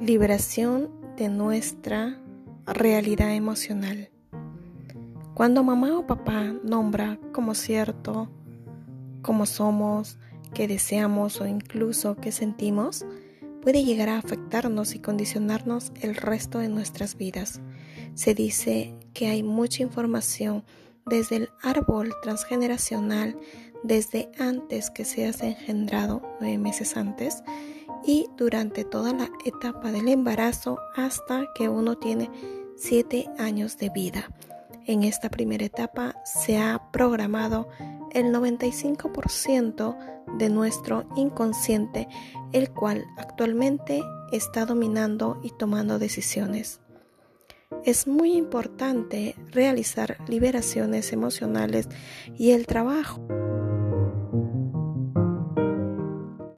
Liberación de nuestra realidad emocional. Cuando mamá o papá nombra como cierto, como somos, que deseamos o incluso que sentimos, puede llegar a afectarnos y condicionarnos el resto de nuestras vidas. Se dice que hay mucha información desde el árbol transgeneracional, desde antes que seas engendrado, nueve meses antes, y durante toda la etapa del embarazo hasta que uno tiene 7 años de vida. En esta primera etapa se ha programado el 95% de nuestro inconsciente, el cual actualmente está dominando y tomando decisiones. Es muy importante realizar liberaciones emocionales y el trabajo